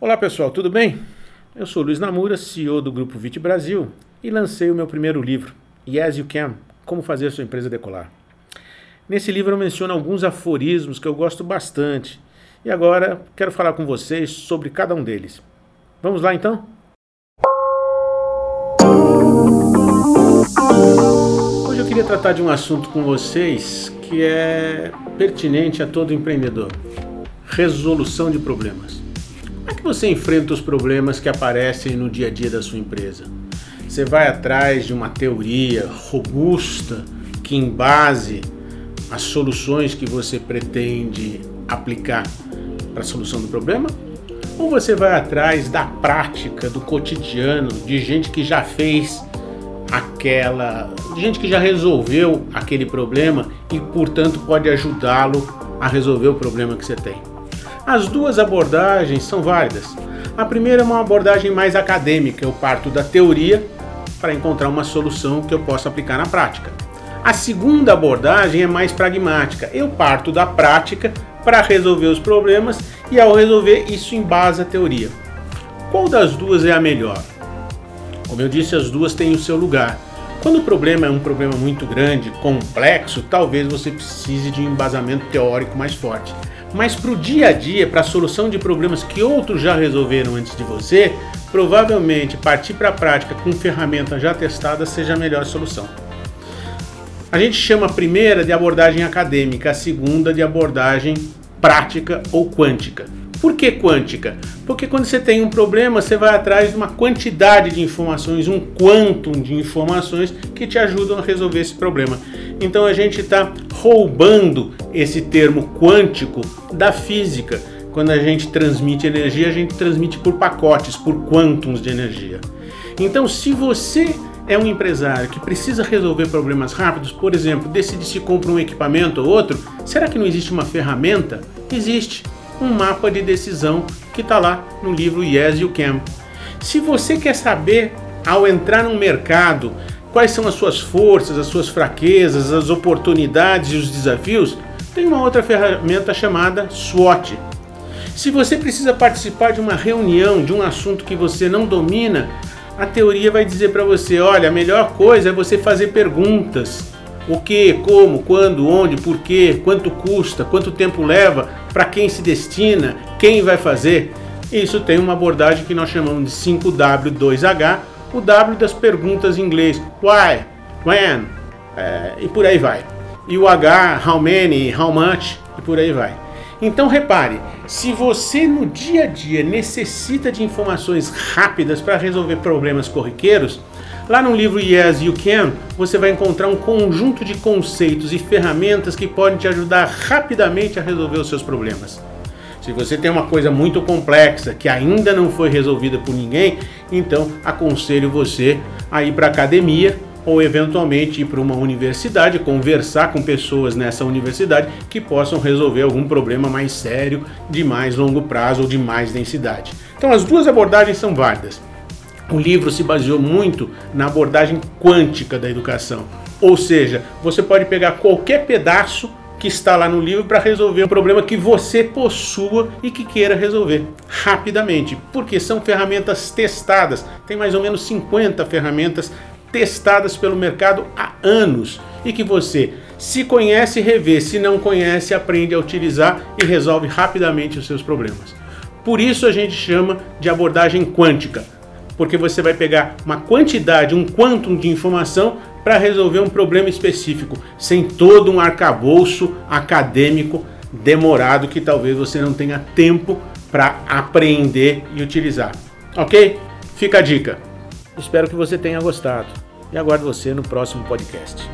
Olá pessoal, tudo bem? Eu sou Luiz Namura, CEO do Grupo Vit Brasil e lancei o meu primeiro livro, Yes You Can, Como Fazer Sua Empresa Decolar. Nesse livro eu menciono alguns aforismos que eu gosto bastante e agora quero falar com vocês sobre cada um deles. Vamos lá então? Hoje eu queria tratar de um assunto com vocês que é pertinente a todo empreendedor: resolução de problemas que você enfrenta os problemas que aparecem no dia a dia da sua empresa? Você vai atrás de uma teoria robusta que embase as soluções que você pretende aplicar para a solução do problema? Ou você vai atrás da prática, do cotidiano, de gente que já fez aquela. gente que já resolveu aquele problema e, portanto, pode ajudá-lo a resolver o problema que você tem? As duas abordagens são válidas. A primeira é uma abordagem mais acadêmica, eu parto da teoria para encontrar uma solução que eu possa aplicar na prática. A segunda abordagem é mais pragmática, eu parto da prática para resolver os problemas e ao resolver isso embasa a teoria. Qual das duas é a melhor? Como eu disse, as duas têm o seu lugar. Quando o problema é um problema muito grande, complexo, talvez você precise de um embasamento teórico mais forte. Mas para o dia a dia, para a solução de problemas que outros já resolveram antes de você, provavelmente partir para a prática com ferramentas já testadas seja a melhor solução. A gente chama a primeira de abordagem acadêmica, a segunda de abordagem prática ou quântica. Por que quântica? Porque quando você tem um problema, você vai atrás de uma quantidade de informações, um quantum de informações que te ajudam a resolver esse problema. Então a gente está roubando esse termo quântico da física. Quando a gente transmite energia, a gente transmite por pacotes, por quantums de energia. Então, se você é um empresário que precisa resolver problemas rápidos, por exemplo, decide se compra um equipamento ou outro, será que não existe uma ferramenta? Existe um mapa de decisão que está lá no livro Yes You Can. Se você quer saber, ao entrar no mercado, quais são as suas forças, as suas fraquezas, as oportunidades e os desafios, tem uma outra ferramenta chamada SWOT. Se você precisa participar de uma reunião de um assunto que você não domina, a teoria vai dizer para você: olha, a melhor coisa é você fazer perguntas o que, como, quando, onde, por quê, quanto custa, quanto tempo leva, para quem se destina, quem vai fazer. Isso tem uma abordagem que nós chamamos de 5W2H, o W das perguntas em inglês, why, when, é, e por aí vai. E o H, how many, how much, e por aí vai. Então repare, se você no dia a dia necessita de informações rápidas para resolver problemas corriqueiros, Lá no livro Yes You Can, você vai encontrar um conjunto de conceitos e ferramentas que podem te ajudar rapidamente a resolver os seus problemas. Se você tem uma coisa muito complexa que ainda não foi resolvida por ninguém, então aconselho você a ir para a academia ou eventualmente ir para uma universidade, conversar com pessoas nessa universidade que possam resolver algum problema mais sério, de mais longo prazo ou de mais densidade. Então as duas abordagens são válidas o livro se baseou muito na abordagem quântica da educação. Ou seja, você pode pegar qualquer pedaço que está lá no livro para resolver um problema que você possua e que queira resolver rapidamente, porque são ferramentas testadas. Tem mais ou menos 50 ferramentas testadas pelo mercado há anos e que você se conhece, revê, se não conhece, aprende a utilizar e resolve rapidamente os seus problemas. Por isso a gente chama de abordagem quântica porque você vai pegar uma quantidade, um quantum de informação para resolver um problema específico, sem todo um arcabouço acadêmico demorado que talvez você não tenha tempo para aprender e utilizar. Ok? Fica a dica. Espero que você tenha gostado e aguardo você no próximo podcast.